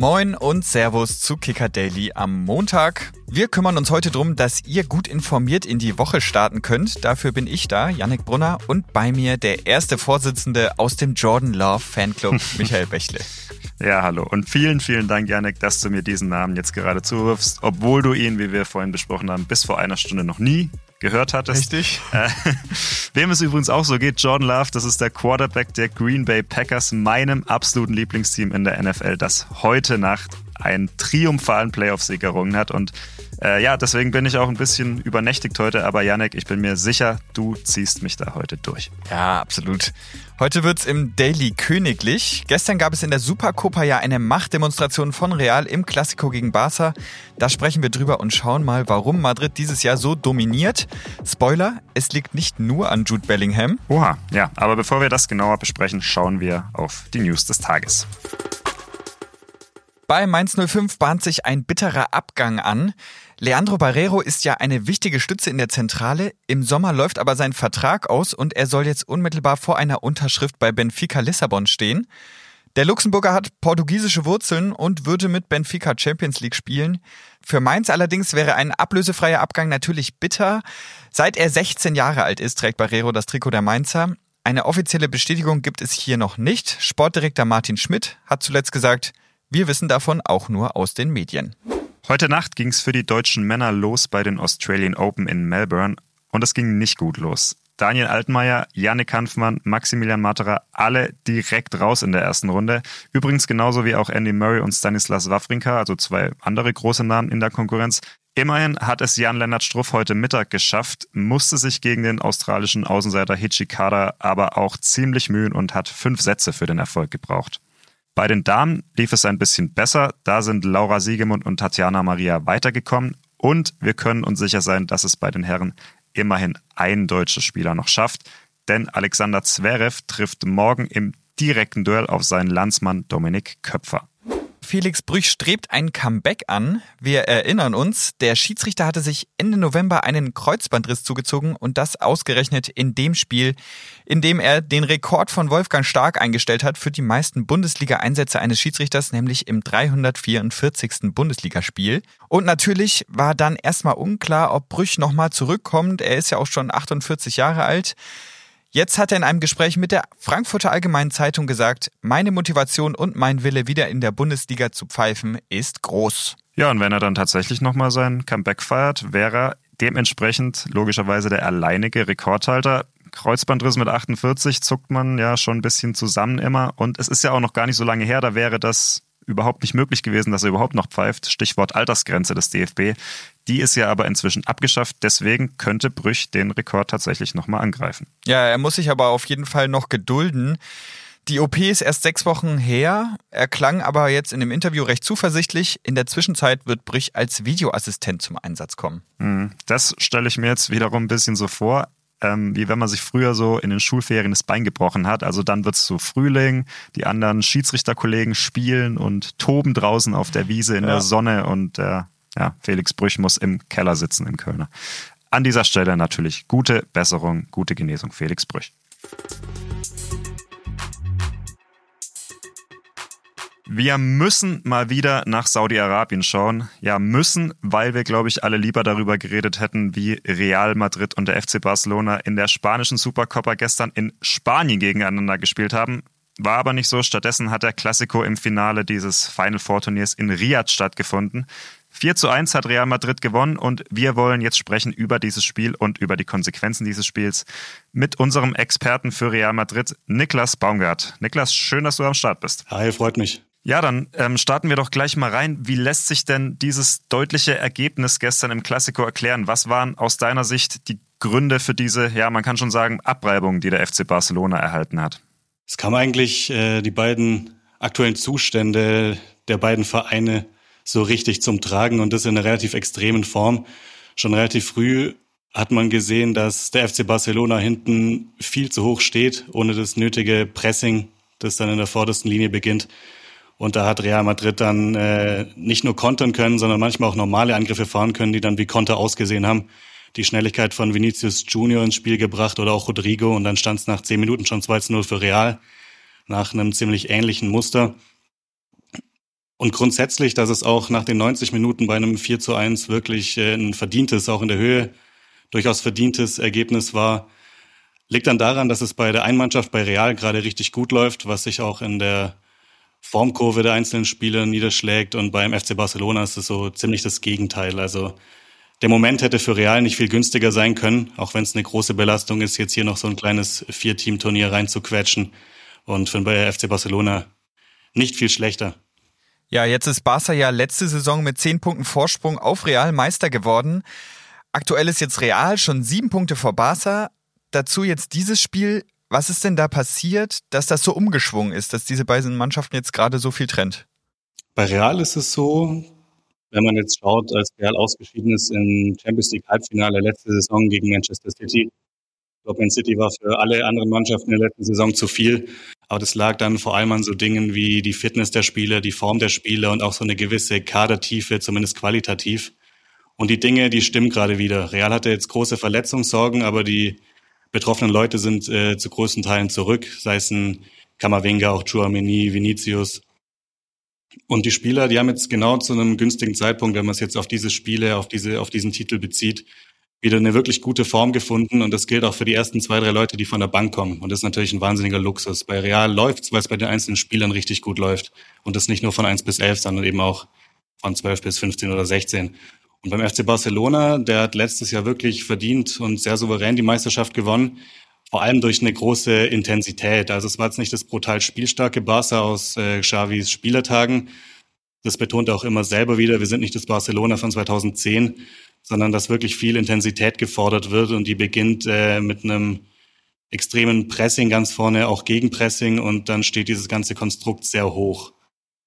Moin und Servus zu Kicker Daily am Montag. Wir kümmern uns heute darum, dass ihr gut informiert in die Woche starten könnt. Dafür bin ich da, Yannick Brunner, und bei mir der erste Vorsitzende aus dem Jordan Love Fanclub, Michael Bächle. Ja, hallo. Und vielen, vielen Dank, Yannick, dass du mir diesen Namen jetzt gerade zuwirfst, obwohl du ihn, wie wir vorhin besprochen haben, bis vor einer Stunde noch nie gehört hattest. Richtig. Äh, wem es übrigens auch so geht, Jordan Love, das ist der Quarterback der Green Bay Packers, meinem absoluten Lieblingsteam in der NFL, das heute Nacht einen triumphalen Playoff-Sieg errungen hat. Und äh, ja, deswegen bin ich auch ein bisschen übernächtigt heute. Aber Yannick, ich bin mir sicher, du ziehst mich da heute durch. Ja, absolut. Heute wird's im Daily königlich. Gestern gab es in der Supercopa ja eine Machtdemonstration von Real im Klassiko gegen Barca. Da sprechen wir drüber und schauen mal, warum Madrid dieses Jahr so dominiert. Spoiler, es liegt nicht nur an Jude Bellingham. Oha, ja, aber bevor wir das genauer besprechen, schauen wir auf die News des Tages. Bei Mainz 05 bahnt sich ein bitterer Abgang an. Leandro Barrero ist ja eine wichtige Stütze in der Zentrale. Im Sommer läuft aber sein Vertrag aus und er soll jetzt unmittelbar vor einer Unterschrift bei Benfica Lissabon stehen. Der Luxemburger hat portugiesische Wurzeln und würde mit Benfica Champions League spielen. Für Mainz allerdings wäre ein ablösefreier Abgang natürlich bitter. Seit er 16 Jahre alt ist, trägt Barrero das Trikot der Mainzer. Eine offizielle Bestätigung gibt es hier noch nicht. Sportdirektor Martin Schmidt hat zuletzt gesagt, wir wissen davon auch nur aus den Medien. Heute Nacht ging es für die deutschen Männer los bei den Australian Open in Melbourne und es ging nicht gut los. Daniel Altmaier, Yannick Hanfmann, Maximilian Materer, alle direkt raus in der ersten Runde. Übrigens genauso wie auch Andy Murray und Stanislas Wawrinka, also zwei andere große Namen in der Konkurrenz. Immerhin hat es Jan-Lennart Struff heute Mittag geschafft, musste sich gegen den australischen Außenseiter Hichikada aber auch ziemlich mühen und hat fünf Sätze für den Erfolg gebraucht. Bei den Damen lief es ein bisschen besser. Da sind Laura Siegemund und Tatjana Maria weitergekommen. Und wir können uns sicher sein, dass es bei den Herren immerhin ein deutscher Spieler noch schafft. Denn Alexander Zverev trifft morgen im direkten Duell auf seinen Landsmann Dominik Köpfer. Felix Brüch strebt ein Comeback an. Wir erinnern uns, der Schiedsrichter hatte sich Ende November einen Kreuzbandriss zugezogen und das ausgerechnet in dem Spiel, in dem er den Rekord von Wolfgang Stark eingestellt hat für die meisten Bundesliga-Einsätze eines Schiedsrichters, nämlich im 344. Bundesligaspiel. Und natürlich war dann erstmal unklar, ob Brüch nochmal zurückkommt. Er ist ja auch schon 48 Jahre alt. Jetzt hat er in einem Gespräch mit der Frankfurter Allgemeinen Zeitung gesagt, meine Motivation und mein Wille, wieder in der Bundesliga zu pfeifen, ist groß. Ja, und wenn er dann tatsächlich nochmal sein Comeback feiert, wäre er dementsprechend logischerweise der alleinige Rekordhalter. Kreuzbandriss mit 48 zuckt man ja schon ein bisschen zusammen immer. Und es ist ja auch noch gar nicht so lange her, da wäre das überhaupt nicht möglich gewesen, dass er überhaupt noch pfeift. Stichwort Altersgrenze des DFB. Die ist ja aber inzwischen abgeschafft. Deswegen könnte Brüch den Rekord tatsächlich nochmal angreifen. Ja, er muss sich aber auf jeden Fall noch gedulden. Die OP ist erst sechs Wochen her. Er klang aber jetzt in dem Interview recht zuversichtlich. In der Zwischenzeit wird Brüch als Videoassistent zum Einsatz kommen. Hm, das stelle ich mir jetzt wiederum ein bisschen so vor ähm, wie wenn man sich früher so in den Schulferien das Bein gebrochen hat. Also dann wird es so Frühling, die anderen Schiedsrichterkollegen spielen und toben draußen auf der Wiese in ja. der Sonne und äh, ja, Felix Brüch muss im Keller sitzen in Kölner. An dieser Stelle natürlich gute Besserung, gute Genesung, Felix Brüch. Wir müssen mal wieder nach Saudi-Arabien schauen. Ja, müssen, weil wir, glaube ich, alle lieber darüber geredet hätten, wie Real Madrid und der FC Barcelona in der spanischen Supercopa gestern in Spanien gegeneinander gespielt haben. War aber nicht so. Stattdessen hat der Classico im Finale dieses Final Four Turniers in Riyadh stattgefunden. 4 zu 1 hat Real Madrid gewonnen und wir wollen jetzt sprechen über dieses Spiel und über die Konsequenzen dieses Spiels mit unserem Experten für Real Madrid, Niklas Baumgart. Niklas, schön, dass du am Start bist. Hi, freut mich. Ja, dann ähm, starten wir doch gleich mal rein. Wie lässt sich denn dieses deutliche Ergebnis gestern im Klassiko erklären? Was waren aus deiner Sicht die Gründe für diese, ja, man kann schon sagen, Abreibung, die der FC Barcelona erhalten hat? Es kam eigentlich äh, die beiden aktuellen Zustände der beiden Vereine so richtig zum Tragen und das in einer relativ extremen Form. Schon relativ früh hat man gesehen, dass der FC Barcelona hinten viel zu hoch steht, ohne das nötige Pressing, das dann in der vordersten Linie beginnt. Und da hat Real Madrid dann äh, nicht nur kontern können, sondern manchmal auch normale Angriffe fahren können, die dann wie Konter ausgesehen haben. Die Schnelligkeit von Vinicius Junior ins Spiel gebracht oder auch Rodrigo und dann stand es nach zehn Minuten schon 2-0 für Real nach einem ziemlich ähnlichen Muster. Und grundsätzlich, dass es auch nach den 90 Minuten bei einem 4 zu 1 wirklich äh, ein verdientes, auch in der Höhe, durchaus verdientes Ergebnis war, liegt dann daran, dass es bei der Einmannschaft bei Real gerade richtig gut läuft, was sich auch in der Formkurve der einzelnen Spieler niederschlägt. Und beim FC Barcelona ist es so ziemlich das Gegenteil. Also der Moment hätte für Real nicht viel günstiger sein können, auch wenn es eine große Belastung ist, jetzt hier noch so ein kleines Vier-Team-Turnier reinzuquetschen. Und für den FC Barcelona nicht viel schlechter. Ja, jetzt ist Barca ja letzte Saison mit zehn Punkten Vorsprung auf Real Meister geworden. Aktuell ist jetzt Real schon sieben Punkte vor Barca. Dazu jetzt dieses Spiel. Was ist denn da passiert, dass das so umgeschwungen ist, dass diese beiden Mannschaften jetzt gerade so viel trennt? Bei Real ist es so, wenn man jetzt schaut, als Real ausgeschieden ist im Champions League Halbfinale letzte Saison gegen Manchester City. Man City war für alle anderen Mannschaften in der letzten Saison zu viel. Aber das lag dann vor allem an so Dingen wie die Fitness der Spieler, die Form der Spieler und auch so eine gewisse Kadertiefe, zumindest qualitativ. Und die Dinge, die stimmen gerade wieder. Real hatte jetzt große Verletzungssorgen, aber die betroffenen Leute sind äh, zu größten Teilen zurück, sei es ein Kamavinga, auch Chouameni, Vinicius. Und die Spieler, die haben jetzt genau zu einem günstigen Zeitpunkt, wenn man es jetzt auf diese Spiele, auf diese, auf diesen Titel bezieht, wieder eine wirklich gute Form gefunden. Und das gilt auch für die ersten zwei, drei Leute, die von der Bank kommen. Und das ist natürlich ein wahnsinniger Luxus. Bei Real läuft's, weil es bei den einzelnen Spielern richtig gut läuft. Und das nicht nur von eins bis elf, sondern eben auch von zwölf bis 15 oder 16. Und beim FC Barcelona, der hat letztes Jahr wirklich verdient und sehr souverän die Meisterschaft gewonnen. Vor allem durch eine große Intensität. Also es war jetzt nicht das brutal spielstarke Barca aus äh, Xavis Spielertagen. Das betont er auch immer selber wieder. Wir sind nicht das Barcelona von 2010, sondern dass wirklich viel Intensität gefordert wird und die beginnt äh, mit einem extremen Pressing ganz vorne, auch Gegenpressing und dann steht dieses ganze Konstrukt sehr hoch.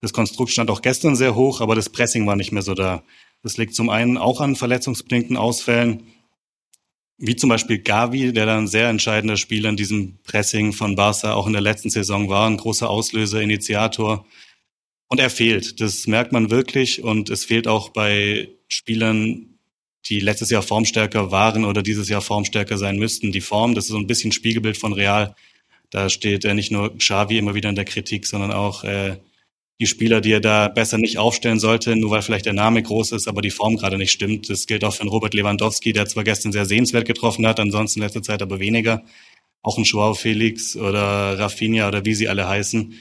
Das Konstrukt stand auch gestern sehr hoch, aber das Pressing war nicht mehr so da. Das liegt zum einen auch an verletzungsbedingten Ausfällen, wie zum Beispiel Gavi, der dann sehr entscheidender Spieler in diesem Pressing von Barca auch in der letzten Saison war, ein großer Auslöser, Initiator. Und er fehlt. Das merkt man wirklich. Und es fehlt auch bei Spielern, die letztes Jahr formstärker waren oder dieses Jahr formstärker sein müssten. Die Form, das ist so ein bisschen Spiegelbild von Real. Da steht äh, nicht nur Xavi immer wieder in der Kritik, sondern auch äh, die Spieler, die er da besser nicht aufstellen sollte, nur weil vielleicht der Name groß ist, aber die Form gerade nicht stimmt. Das gilt auch für einen Robert Lewandowski, der zwar gestern sehr sehenswert getroffen hat, ansonsten in letzter Zeit aber weniger. Auch ein Joao Felix oder Rafinha oder wie sie alle heißen.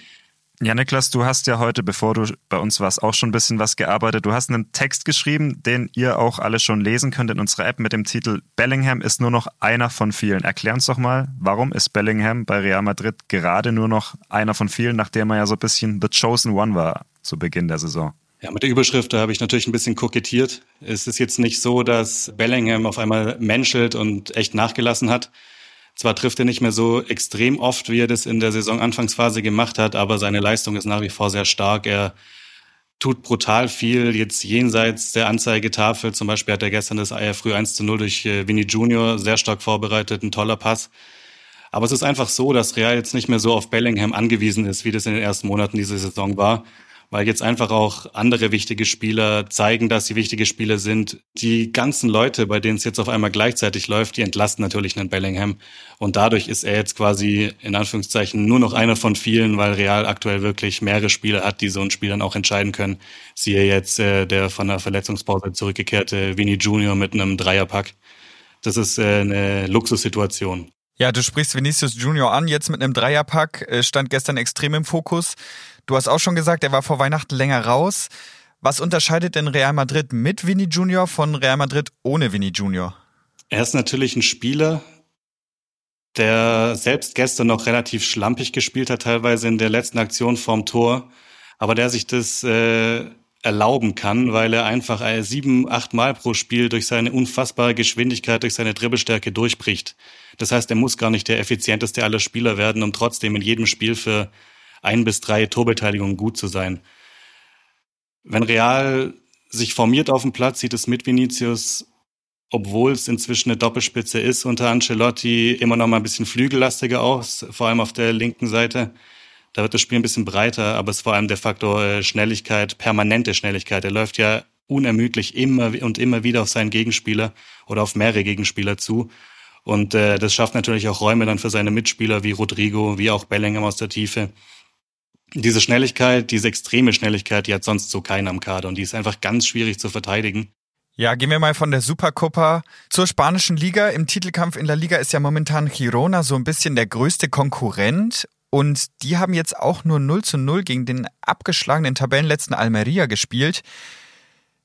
Ja, Niklas, du hast ja heute, bevor du bei uns warst, auch schon ein bisschen was gearbeitet. Du hast einen Text geschrieben, den ihr auch alle schon lesen könnt in unserer App mit dem Titel Bellingham ist nur noch einer von vielen. Erklär uns doch mal, warum ist Bellingham bei Real Madrid gerade nur noch einer von vielen, nachdem er ja so ein bisschen The Chosen One war zu Beginn der Saison? Ja, mit der Überschrift, da habe ich natürlich ein bisschen kokettiert. Es ist jetzt nicht so, dass Bellingham auf einmal menschelt und echt nachgelassen hat. Zwar trifft er nicht mehr so extrem oft, wie er das in der Saisonanfangsphase gemacht hat, aber seine Leistung ist nach wie vor sehr stark. Er tut brutal viel jetzt jenseits der Anzeigetafel. Zum Beispiel hat er gestern das Eier früh 1 zu 0 durch äh, Vinny Junior sehr stark vorbereitet, ein toller Pass. Aber es ist einfach so, dass Real jetzt nicht mehr so auf Bellingham angewiesen ist, wie das in den ersten Monaten dieser Saison war weil jetzt einfach auch andere wichtige Spieler zeigen, dass sie wichtige Spieler sind. Die ganzen Leute, bei denen es jetzt auf einmal gleichzeitig läuft, die entlasten natürlich einen Bellingham. Und dadurch ist er jetzt quasi in Anführungszeichen nur noch einer von vielen, weil Real aktuell wirklich mehrere Spieler hat, die so ein Spiel dann auch entscheiden können. Siehe jetzt äh, der von der Verletzungspause zurückgekehrte Vinny Junior mit einem Dreierpack. Das ist äh, eine Luxussituation. Ja, du sprichst Vinicius Junior an, jetzt mit einem Dreierpack, äh, stand gestern extrem im Fokus. Du hast auch schon gesagt, er war vor Weihnachten länger raus. Was unterscheidet denn Real Madrid mit Vini Junior von Real Madrid ohne Vini Junior? Er ist natürlich ein Spieler, der selbst gestern noch relativ schlampig gespielt hat, teilweise in der letzten Aktion vorm Tor, aber der sich das äh, erlauben kann, weil er einfach äh, sieben, acht Mal pro Spiel durch seine unfassbare Geschwindigkeit, durch seine Dribbelstärke durchbricht. Das heißt, er muss gar nicht der effizienteste aller Spieler werden, um trotzdem in jedem Spiel für ein bis drei Torbeteiligungen gut zu sein. Wenn Real sich formiert auf dem Platz, sieht es mit Vinicius, obwohl es inzwischen eine Doppelspitze ist, unter Ancelotti immer noch mal ein bisschen flügellastiger aus, vor allem auf der linken Seite. Da wird das Spiel ein bisschen breiter, aber es ist vor allem der Faktor äh, Schnelligkeit, permanente Schnelligkeit. Er läuft ja unermüdlich immer und immer wieder auf seinen Gegenspieler oder auf mehrere Gegenspieler zu. Und äh, das schafft natürlich auch Räume dann für seine Mitspieler wie Rodrigo, wie auch Bellingham aus der Tiefe. diese Schnelligkeit, diese extreme Schnelligkeit, die hat sonst so keiner am Kader und die ist einfach ganz schwierig zu verteidigen. Ja, gehen wir mal von der Supercopa zur spanischen Liga. Im Titelkampf in der Liga ist ja momentan Girona so ein bisschen der größte Konkurrent. Und die haben jetzt auch nur 0 zu 0 gegen den abgeschlagenen Tabellenletzten Almeria gespielt.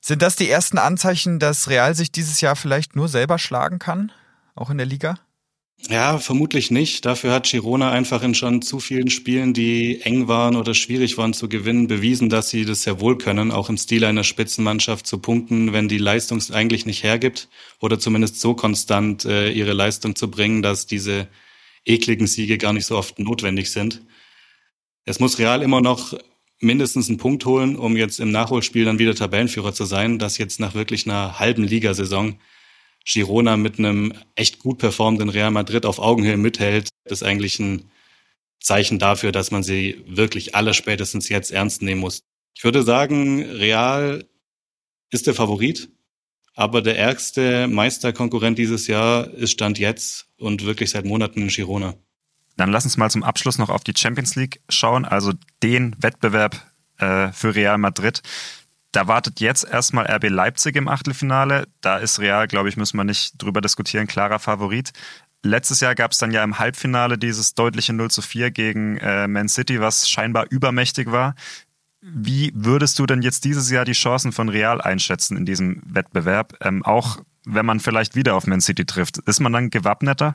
Sind das die ersten Anzeichen, dass Real sich dieses Jahr vielleicht nur selber schlagen kann? Auch in der Liga? Ja, vermutlich nicht. Dafür hat Girona einfach in schon zu vielen Spielen, die eng waren oder schwierig waren zu gewinnen, bewiesen, dass sie das sehr wohl können, auch im Stil einer Spitzenmannschaft zu punkten, wenn die Leistung es eigentlich nicht hergibt oder zumindest so konstant äh, ihre Leistung zu bringen, dass diese ekligen Siege gar nicht so oft notwendig sind. Es muss Real immer noch mindestens einen Punkt holen, um jetzt im Nachholspiel dann wieder Tabellenführer zu sein, das jetzt nach wirklich einer halben Ligasaison Girona mit einem echt gut performenden Real Madrid auf Augenhöhe mithält, ist eigentlich ein Zeichen dafür, dass man sie wirklich alle spätestens jetzt ernst nehmen muss. Ich würde sagen, Real ist der Favorit, aber der ärgste Meisterkonkurrent dieses Jahr ist Stand jetzt und wirklich seit Monaten in Girona. Dann lass uns mal zum Abschluss noch auf die Champions League schauen, also den Wettbewerb äh, für Real Madrid. Da wartet jetzt erstmal RB Leipzig im Achtelfinale. Da ist Real, glaube ich, müssen wir nicht drüber diskutieren, klarer Favorit. Letztes Jahr gab es dann ja im Halbfinale dieses deutliche 0 zu 4 gegen äh, Man City, was scheinbar übermächtig war. Wie würdest du denn jetzt dieses Jahr die Chancen von Real einschätzen in diesem Wettbewerb? Ähm, auch wenn man vielleicht wieder auf Man City trifft. Ist man dann gewappneter?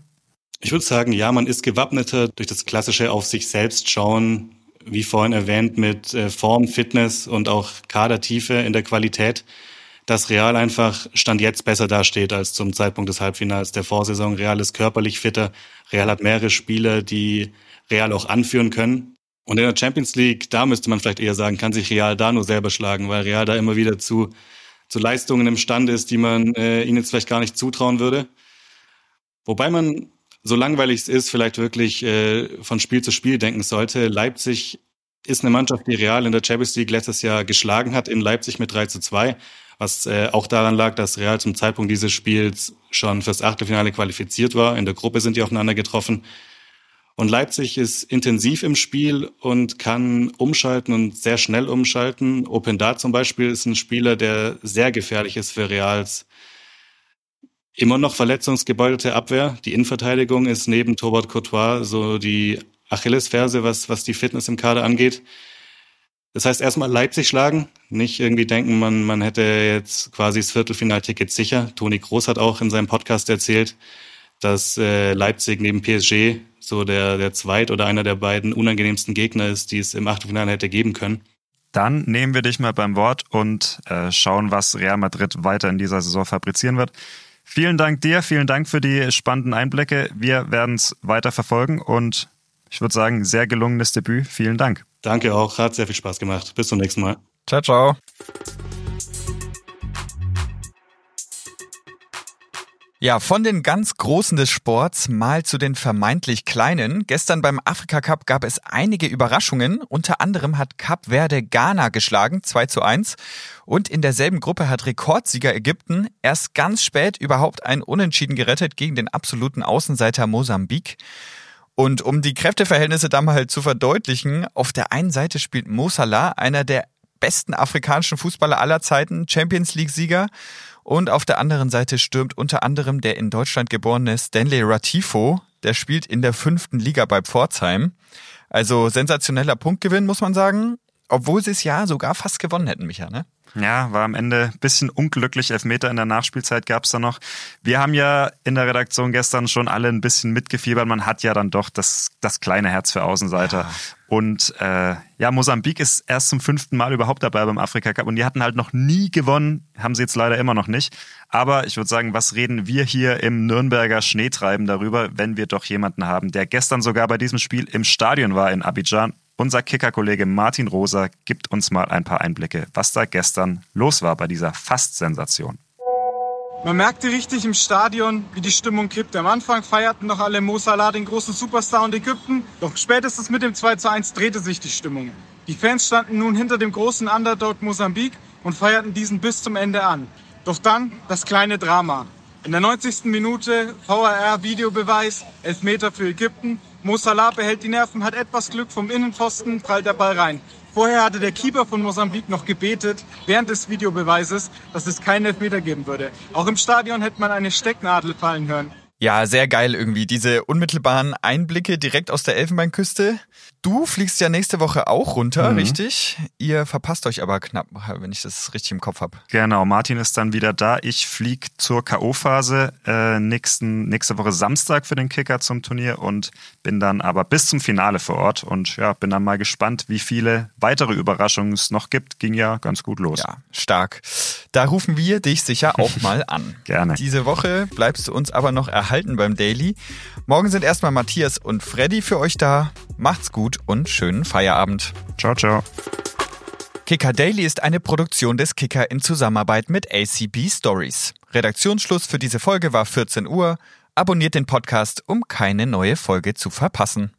Ich würde sagen, ja, man ist gewappneter durch das klassische auf sich selbst schauen, wie vorhin erwähnt, mit äh, Form, Fitness und auch Kadertiefe in der Qualität, dass Real einfach Stand jetzt besser dasteht als zum Zeitpunkt des Halbfinals der Vorsaison. Real ist körperlich fitter. Real hat mehrere Spieler, die Real auch anführen können. Und in der Champions League, da müsste man vielleicht eher sagen, kann sich Real da nur selber schlagen, weil Real da immer wieder zu, zu Leistungen imstande ist, die man äh, ihnen jetzt vielleicht gar nicht zutrauen würde. Wobei man so langweilig es ist, vielleicht wirklich äh, von Spiel zu Spiel denken sollte. Leipzig ist eine Mannschaft, die Real in der Champions League letztes Jahr geschlagen hat, in Leipzig mit 3 zu 2, was äh, auch daran lag, dass Real zum Zeitpunkt dieses Spiels schon fürs Achtelfinale qualifiziert war. In der Gruppe sind die aufeinander getroffen. Und Leipzig ist intensiv im Spiel und kann umschalten und sehr schnell umschalten. Openda zum Beispiel ist ein Spieler, der sehr gefährlich ist für Reals immer noch verletzungsgebeutelte Abwehr. Die Innenverteidigung ist neben Torwart Courtois so die Achillesferse, was, was die Fitness im Kader angeht. Das heißt, erstmal Leipzig schlagen, nicht irgendwie denken, man, man hätte jetzt quasi das Viertelfinalticket sicher. Toni Groß hat auch in seinem Podcast erzählt, dass äh, Leipzig neben PSG so der, der zweit oder einer der beiden unangenehmsten Gegner ist, die es im Achtelfinale hätte geben können. Dann nehmen wir dich mal beim Wort und äh, schauen, was Real Madrid weiter in dieser Saison fabrizieren wird. Vielen Dank dir, vielen Dank für die spannenden Einblicke. Wir werden es weiter verfolgen und ich würde sagen, sehr gelungenes Debüt. Vielen Dank. Danke auch, hat sehr viel Spaß gemacht. Bis zum nächsten Mal. Ciao, ciao. Ja, von den ganz Großen des Sports mal zu den vermeintlich Kleinen. Gestern beim Afrika Cup gab es einige Überraschungen. Unter anderem hat Cap Verde Ghana geschlagen, 2 zu 1. Und in derselben Gruppe hat Rekordsieger Ägypten erst ganz spät überhaupt ein Unentschieden gerettet gegen den absoluten Außenseiter Mosambik. Und um die Kräfteverhältnisse da mal zu verdeutlichen, auf der einen Seite spielt Mo Salah, einer der besten afrikanischen Fußballer aller Zeiten, Champions League Sieger. Und auf der anderen Seite stürmt unter anderem der in Deutschland geborene Stanley Ratifo. Der spielt in der fünften Liga bei Pforzheim. Also sensationeller Punktgewinn, muss man sagen. Obwohl sie es ja sogar fast gewonnen hätten, Micha, ne? Ja, war am Ende ein bisschen unglücklich. Elfmeter in der Nachspielzeit gab es da noch. Wir haben ja in der Redaktion gestern schon alle ein bisschen mitgefiebert. Man hat ja dann doch das, das kleine Herz für Außenseiter. Ja. Und äh, ja, Mosambik ist erst zum fünften Mal überhaupt dabei beim Afrika Cup und die hatten halt noch nie gewonnen, haben sie jetzt leider immer noch nicht. Aber ich würde sagen, was reden wir hier im Nürnberger Schneetreiben darüber, wenn wir doch jemanden haben, der gestern sogar bei diesem Spiel im Stadion war in Abidjan unser Kicker-Kollege Martin Rosa gibt uns mal ein paar Einblicke, was da gestern los war bei dieser Fast-Sensation. Man merkte richtig im Stadion, wie die Stimmung kippte. Am Anfang feierten noch alle Mo Salah, den großen Superstar und Ägypten. Doch spätestens mit dem 2 zu 1 drehte sich die Stimmung. Die Fans standen nun hinter dem großen Underdog Mosambik und feierten diesen bis zum Ende an. Doch dann das kleine Drama. In der 90. Minute VAR Videobeweis, Elfmeter für Ägypten Mo Salah behält die Nerven, hat etwas Glück vom Innenpfosten, prallt der Ball rein. Vorher hatte der Keeper von Mosambik noch gebetet, während des Videobeweises, dass es keinen Elfmeter geben würde. Auch im Stadion hätte man eine Stecknadel fallen hören. Ja, sehr geil irgendwie. Diese unmittelbaren Einblicke direkt aus der Elfenbeinküste. Du fliegst ja nächste Woche auch runter, Mhm. richtig? Ihr verpasst euch aber knapp, wenn ich das richtig im Kopf habe. Genau, Martin ist dann wieder da. Ich flieg zur K.O.-Phase äh, nächsten, nächste Woche Samstag für den Kicker zum Turnier und bin dann aber bis zum Finale vor Ort und ja, bin dann mal gespannt, wie viele weitere Überraschungen es noch gibt. Ging ja ganz gut los. Ja, stark. Da rufen wir dich sicher auch mal an. Gerne. Diese Woche bleibst du uns aber noch erhalten beim Daily. Morgen sind erstmal Matthias und Freddy für euch da. Macht's gut und schönen Feierabend. Ciao, ciao. Kicker Daily ist eine Produktion des Kicker in Zusammenarbeit mit ACB Stories. Redaktionsschluss für diese Folge war 14 Uhr. Abonniert den Podcast, um keine neue Folge zu verpassen.